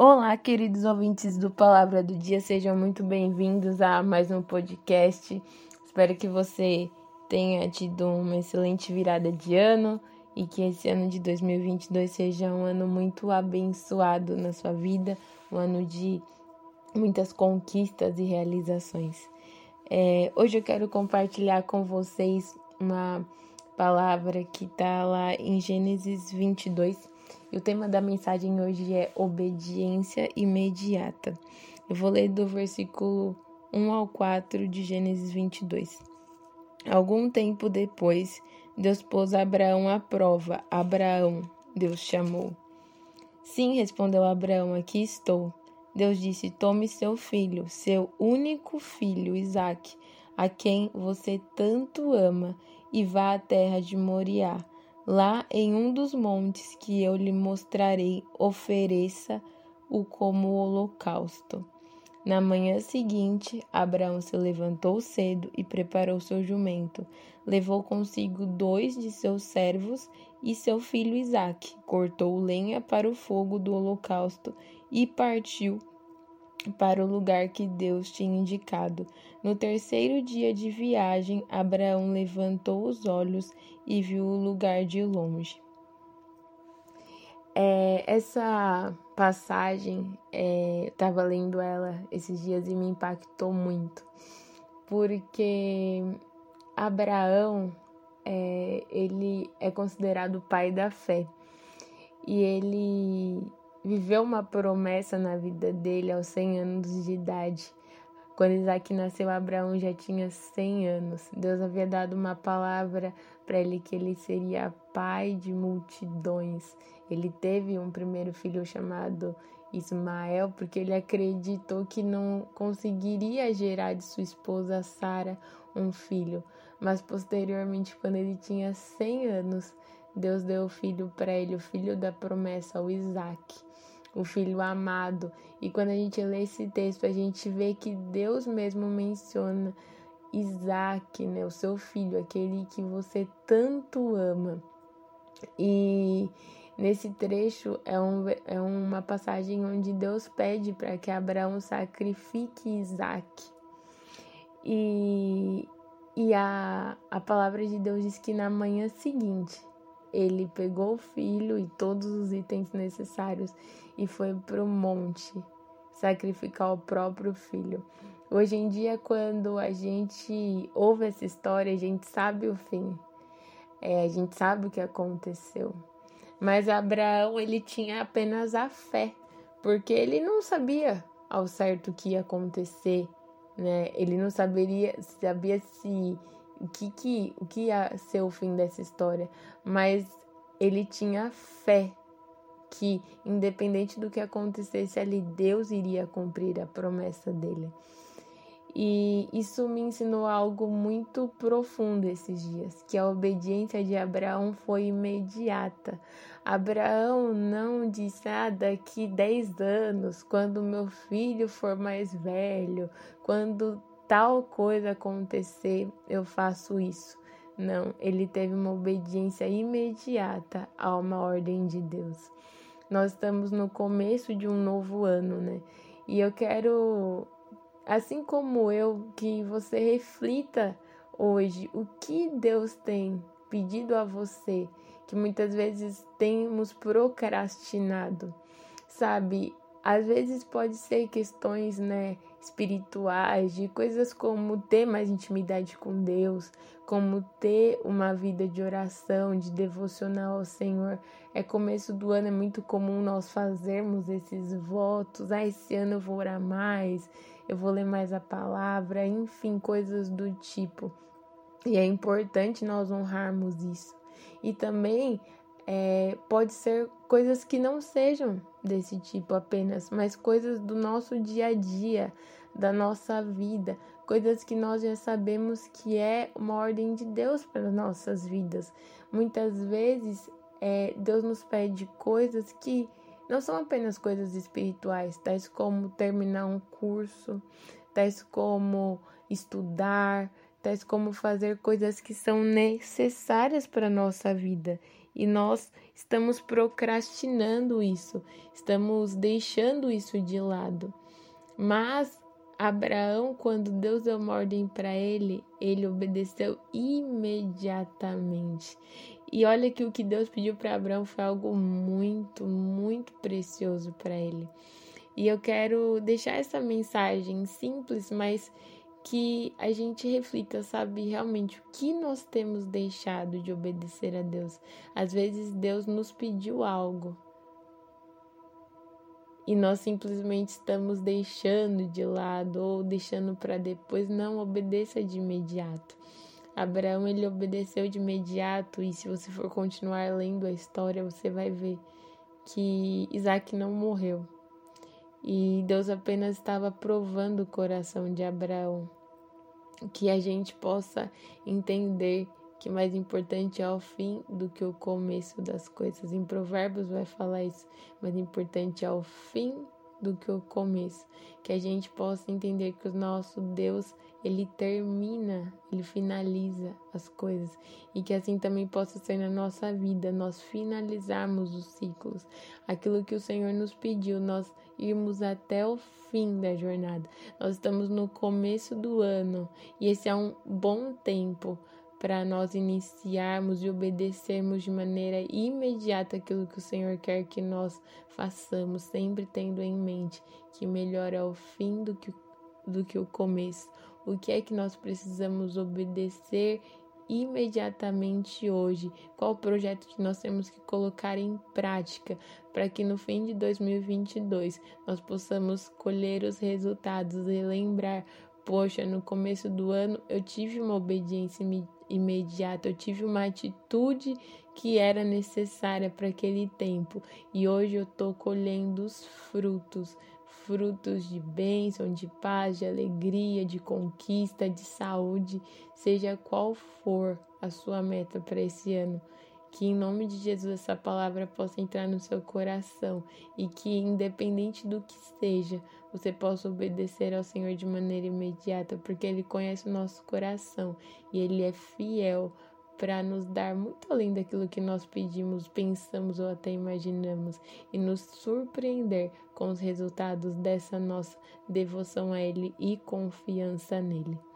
Olá, queridos ouvintes do Palavra do Dia, sejam muito bem-vindos a mais um podcast. Espero que você tenha tido uma excelente virada de ano e que esse ano de 2022 seja um ano muito abençoado na sua vida, um ano de muitas conquistas e realizações. É, hoje eu quero compartilhar com vocês uma palavra que está lá em Gênesis 22 e o tema da mensagem hoje é obediência imediata. Eu vou ler do versículo 1 ao 4 de Gênesis 22. Algum tempo depois, Deus pôs Abraão à prova. Abraão, Deus chamou. Sim, respondeu Abraão, aqui estou. Deus disse: Tome seu filho, seu único filho, Isaque, a quem você tanto ama, e vá à terra de Moriá Lá em um dos montes que eu lhe mostrarei, ofereça-o como holocausto. Na manhã seguinte, Abraão se levantou cedo e preparou seu jumento. Levou consigo dois de seus servos e seu filho Isaque. Cortou lenha para o fogo do holocausto e partiu para o lugar que Deus tinha indicado. No terceiro dia de viagem, Abraão levantou os olhos e viu o lugar de longe. É, essa passagem, é, estava lendo ela esses dias e me impactou muito, porque Abraão, é, ele é considerado o pai da fé e ele viveu uma promessa na vida dele aos 100 anos de idade. Quando Isaac nasceu, Abraão já tinha 100 anos. Deus havia dado uma palavra para ele que ele seria pai de multidões. Ele teve um primeiro filho chamado Ismael, porque ele acreditou que não conseguiria gerar de sua esposa Sara um filho. Mas posteriormente, quando ele tinha 100 anos, Deus deu o filho para ele, o filho da promessa, o Isaac o filho amado. E quando a gente lê esse texto, a gente vê que Deus mesmo menciona Isaac, né, o seu filho, aquele que você tanto ama. E nesse trecho é, um, é uma passagem onde Deus pede para que Abraão sacrifique Isaac. E, e a, a palavra de Deus diz que na manhã seguinte ele pegou o filho e todos os itens necessários e foi para o monte sacrificar o próprio filho. Hoje em dia, quando a gente ouve essa história, a gente sabe o fim, é, a gente sabe o que aconteceu. Mas Abraão ele tinha apenas a fé, porque ele não sabia ao certo o que ia acontecer, né? Ele não saberia, sabia se o que, que, o que ia ser o fim dessa história, mas ele tinha fé que, independente do que acontecesse ali, Deus iria cumprir a promessa dele. E isso me ensinou algo muito profundo esses dias, que a obediência de Abraão foi imediata. Abraão não disse, ah, daqui 10 anos, quando meu filho for mais velho, quando tal coisa acontecer, eu faço isso. Não, ele teve uma obediência imediata a uma ordem de Deus. Nós estamos no começo de um novo ano, né? E eu quero, assim como eu, que você reflita hoje o que Deus tem pedido a você, que muitas vezes temos procrastinado. Sabe, às vezes pode ser questões, né, espirituais, de coisas como ter mais intimidade com Deus, como ter uma vida de oração, de devocional ao Senhor. É começo do ano, é muito comum nós fazermos esses votos. Ah, esse ano eu vou orar mais, eu vou ler mais a palavra, enfim, coisas do tipo. E é importante nós honrarmos isso. E também é, pode ser coisas que não sejam desse tipo apenas, mas coisas do nosso dia a dia, da nossa vida, coisas que nós já sabemos que é uma ordem de Deus para nossas vidas. Muitas vezes é, Deus nos pede coisas que não são apenas coisas espirituais, tais como terminar um curso, tais como estudar, tais como fazer coisas que são necessárias para a nossa vida. E nós estamos procrastinando isso, estamos deixando isso de lado. Mas Abraão, quando Deus deu uma ordem para ele, ele obedeceu imediatamente. E olha que o que Deus pediu para Abraão foi algo muito, muito precioso para ele. E eu quero deixar essa mensagem simples, mas que a gente reflita, sabe, realmente o que nós temos deixado de obedecer a Deus. Às vezes Deus nos pediu algo, e nós simplesmente estamos deixando de lado ou deixando para depois, não obedeça de imediato. Abraão ele obedeceu de imediato e se você for continuar lendo a história, você vai ver que Isaac não morreu. E Deus apenas estava provando o coração de Abraão. Que a gente possa entender que mais importante é o fim do que o começo das coisas. Em Provérbios vai falar isso, mais importante é o fim do que o começo. Que a gente possa entender que o nosso Deus, ele termina, ele finaliza as coisas e que assim também possa ser na nossa vida, nós finalizarmos os ciclos. Aquilo que o Senhor nos pediu, nós irmos até o fim da jornada. Nós estamos no começo do ano e esse é um bom tempo para nós iniciarmos e obedecermos de maneira imediata aquilo que o Senhor quer que nós façamos, sempre tendo em mente que melhor é o fim do que, do que o começo. O que é que nós precisamos obedecer imediatamente hoje? Qual o projeto que nós temos que colocar em prática para que no fim de 2022 nós possamos colher os resultados e lembrar poxa, no começo do ano eu tive uma obediência imediata, eu tive uma atitude que era necessária para aquele tempo. E hoje eu estou colhendo os frutos. Frutos de bênção, de paz, de alegria, de conquista, de saúde, seja qual for a sua meta para esse ano. Que em nome de Jesus essa palavra possa entrar no seu coração e que, independente do que seja, você possa obedecer ao Senhor de maneira imediata, porque Ele conhece o nosso coração e Ele é fiel para nos dar muito além daquilo que nós pedimos, pensamos ou até imaginamos e nos surpreender com os resultados dessa nossa devoção a Ele e confiança nele.